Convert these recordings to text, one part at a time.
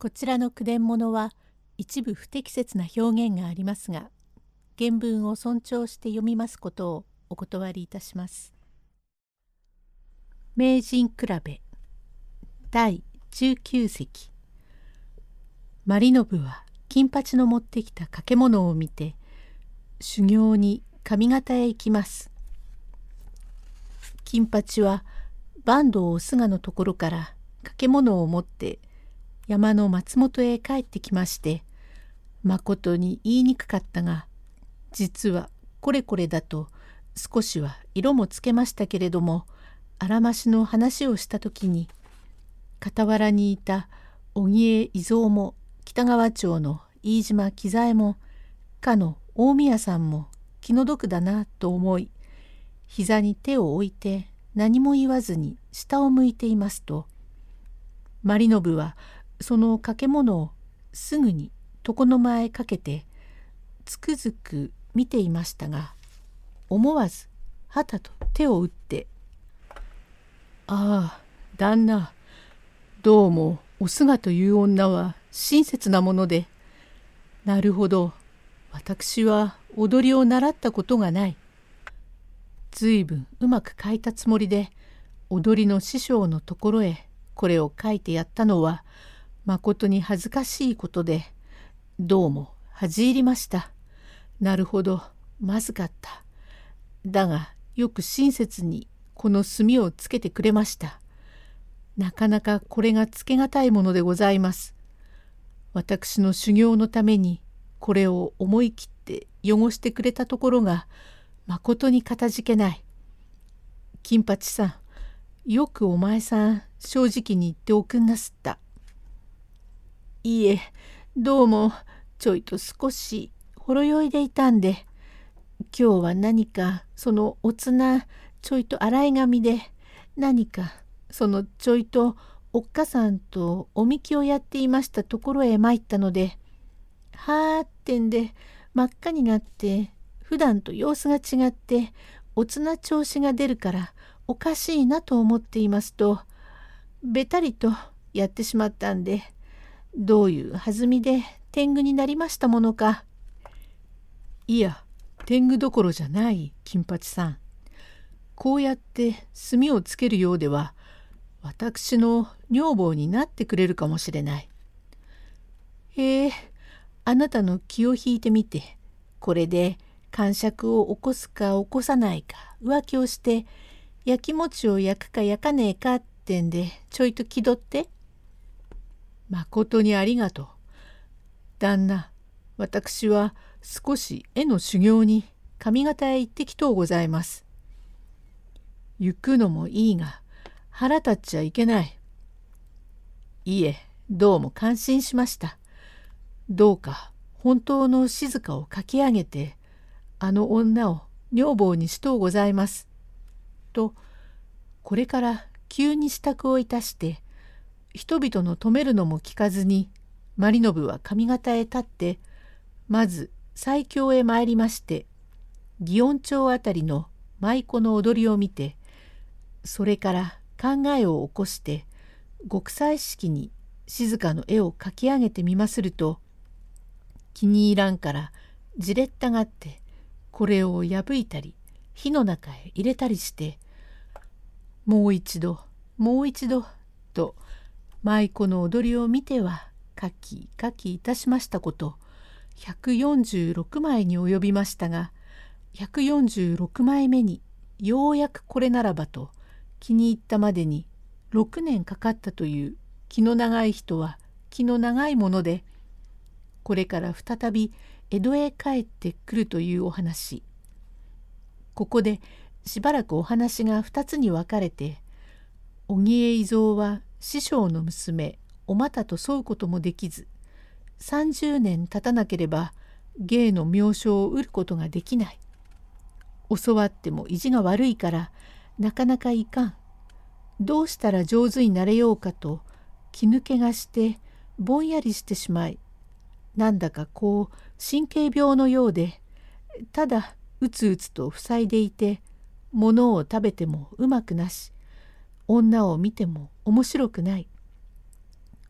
こちらの句伝物は一部不適切な表現がありますが原文を尊重して読みますことをお断りいたします。名人比べ第19席マリノブは金八の持ってきた掛物を見て修行に上方へ行きます。金八は坂東お菅のところから掛物を持って山の松本へ帰ってきましてまことに言いにくかったが実はこれこれだと少しは色もつけましたけれどもあらましの話をした時に傍らにいた荻江伊蔵も北川町の飯島喜左衛もかの大宮さんも気の毒だなと思い膝に手を置いて何も言わずに下を向いていますとマリノブはその掛け物をすぐに床の間へかけてつくづく見ていましたが思わずはたと手を打って「ああ旦那どうもお姿という女は親切なものでなるほど私は踊りを習ったことがない。ずいぶんうまく書いたつもりで踊りの師匠のところへこれを書いてやったのはまことに恥ずかしいことでどうも恥じ入りました。なるほどまずかった。だがよく親切にこの墨をつけてくれました。なかなかこれがつけがたいものでございます。私の修行のためにこれを思い切って汚してくれたところがまことにかたじけない。金八さんよくお前さん正直に言っておくんなすった。いえ、どうも、ちょいと少しほろ酔いでいたんで、今日は何かそのおつなちょいと洗い髪で、何かそのちょいとおっかさんとおみきをやっていましたところへ参ったので、はーってんで真っ赤になって普段と様子が違っておつな調子が出るからおかしいなと思っていますとべたりとやってしまったんでどういう弾みで天狗になりましたものか。いや天狗どころじゃない金八さん。こうやって墨をつけるようでは私の女房になってくれるかもしれない。へえあなたの気を引いてみてこれで感触を起こすか起こさないか浮気をして焼き餅を焼くか焼かねえかってんでちょいと気取って。まことにありがとう。旦那、私は少し絵の修行に上方へ行ってきとうございます。行くのもいいが腹立っちゃいけない。いえ、どうも感心しました。どうか本当の静かを書き上げてあの女を女房にしとうございます。とこれから急に支度をいたして人々の止めるのも聞かずにマリノブは上方へ立ってまず最強へ参りまして祇園町あたりの舞妓の踊りを見てそれから考えを起こして極彩色に静かの絵を描き上げてみますると気に入らんからじれったがってこれを破いたり火の中へ入れたりしてもう一度もう一度と舞妓の踊りを見ては書き書きいたしましたこと146枚に及びましたが146枚目にようやくこれならばと気に入ったまでに6年かかったという気の長い人は気の長いものでこれから再び江戸へ帰ってくるというお話。ここでしばらくお話が2つに分かれて荻江伊蔵は師匠の娘お股と添うこともできず30年経たなければ芸の名称を得ることができない。教わっても意地が悪いからなかなかいかん。どうしたら上手になれようかと気抜けがしてぼんやりしてしまいなんだかこう神経病のようでただうつうつと塞いでいて物を食べてもうまくなし女を見ても面白くない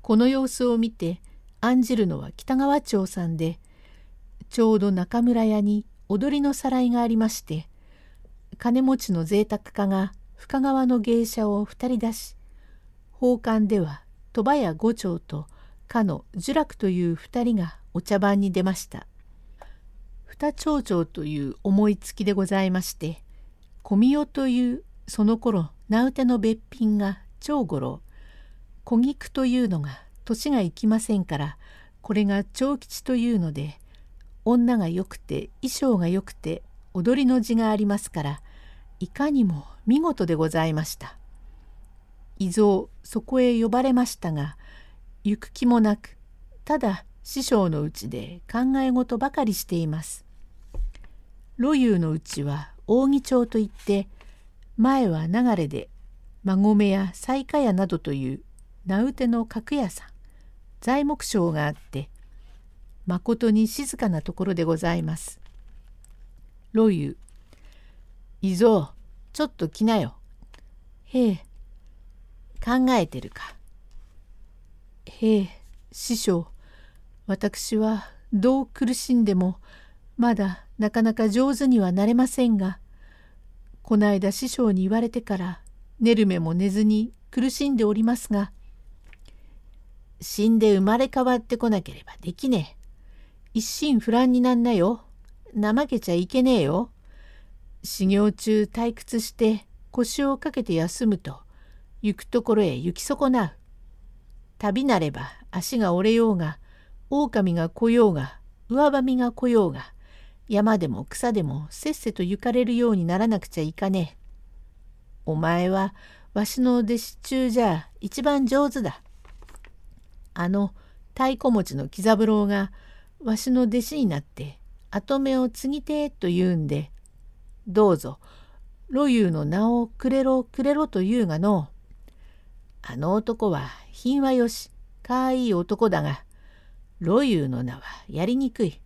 この様子を見て案じるのは北川町さんでちょうど中村屋に踊りのさらいがありまして金持ちの贅沢家が深川の芸者を二人出し宝冠では鳥羽屋五丁とかの呪楽という二人がお茶番に出ました。二町長という思いつきでございまして小見代というその頃名うての別品が長五郎小菊というのが年がいきませんからこれが長吉というので女がよくて衣装がよくて踊りの字がありますからいかにも見事でございました。伊蔵そこへ呼ばれましたが行く気もなくただ師匠のうちで考え事ばかりしています。路遊のうちは扇町といって前は流れで馬込や西下屋などという名うての角屋さん材木商があってまことに静かなところでございます。路遊いぞちょっと来なよ。へえ考えてるか。へえ師匠私はどう苦しんでもまだなかなか上手にはなれませんがこないだ師匠に言われてから寝る目も寝ずに苦しんでおりますが死んで生まれ変わってこなければできねえ。一心不乱になんなよ。怠けちゃいけねえよ。修行中退屈して腰をかけて休むと行くところへ行き損なう。旅なれば足が折れようが狼が来ようが上ばみが来ようが山でも草でもせっせと行かれるようにならなくちゃいかねえ。お前はわしの弟子中じゃ一番上手だ。あの太鼓持ちの喜三郎がわしの弟子になって跡目を継ぎてえと言うんでどうぞ路遊の名をくれろくれろと言うがのあの男は品はよしかわいい男だが路遊の名はやりにくい。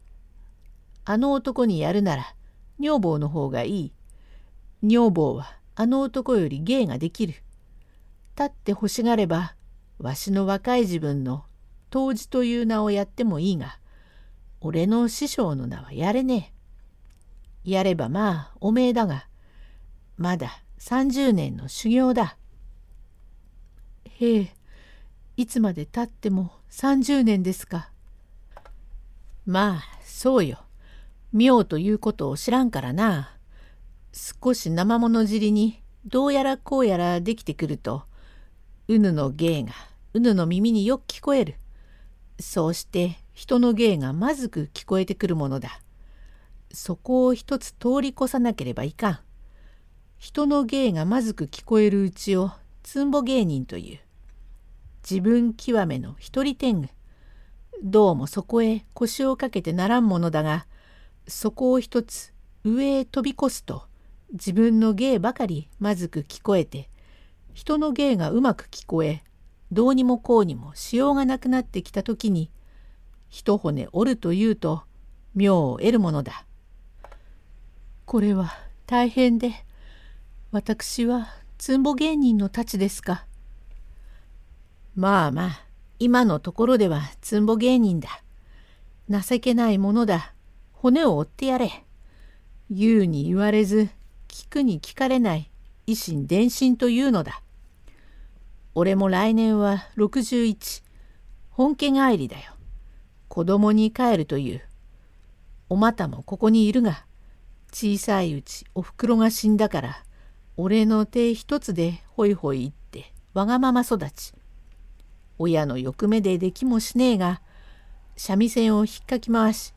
あの男にやるなら女房の方がいい。女房はあの男より芸ができる。立って欲しがればわしの若い自分の当時という名をやってもいいが俺の師匠の名はやれねえ。やればまあおめえだがまだ30年の修行だ。へえいつまでたっても30年ですか。まあそうよ。妙ということを知らんからな。少し生物尻にどうやらこうやらできてくると、うぬの芸がうぬの耳によく聞こえる。そうして人の芸がまずく聞こえてくるものだ。そこを一つ通り越さなければいかん。人の芸がまずく聞こえるうちをつんぼ芸人という。自分極めの一人天狗。どうもそこへ腰をかけてならんものだが、そこを一つ上へ飛び越すと自分の芸ばかりまずく聞こえて人の芸がうまく聞こえどうにもこうにもしようがなくなってきた時に一骨折るというと妙を得るものだ。これは大変で私はつんぼ芸人のたちですか。まあまあ今のところではつんぼ芸人だ。情けないものだ。骨を折ってやれ。言うに言われず、聞くに聞かれない維心伝心というのだ。俺も来年は61、本家帰りだよ。子供に帰るという。お股もここにいるが、小さいうちおふくろが死んだから、俺の手一つでほいほい言ってわがまま育ち。親の欲目でできもしねえが、三味線をひっかき回し、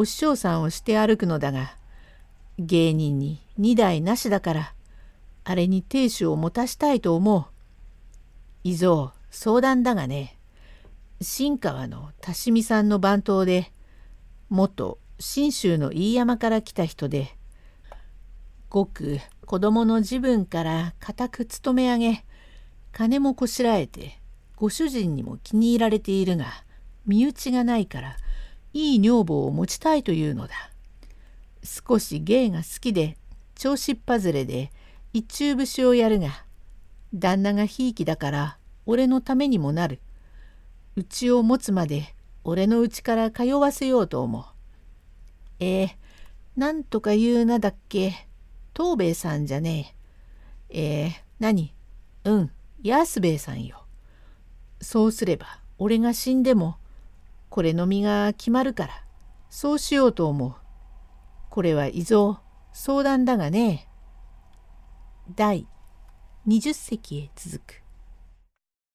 お師匠さんをして歩くのだが芸人に二代なしだからあれに亭主を持たしたいと思う。いぞ相談だがね新川の多志美さんの番頭で元信州の飯山から来た人でごく子供の自分から固く勤め上げ金もこしらえてご主人にも気に入られているが身内がないからいい女房を持ちたいというのだ。少し芸が好きで調子っぱずれで一中節をやるが旦那がひいきだから俺のためにもなる。うちを持つまで俺のうちから通わせようと思う。えー、なんとか言うなだっけ東兵衛さんじゃねえ。えー、何？うん、安兵衛さんよ。そうすれば俺が死んでもこれのみが決まるからそうしようと思う。これは遺贈相談だがね。第20席へ続く。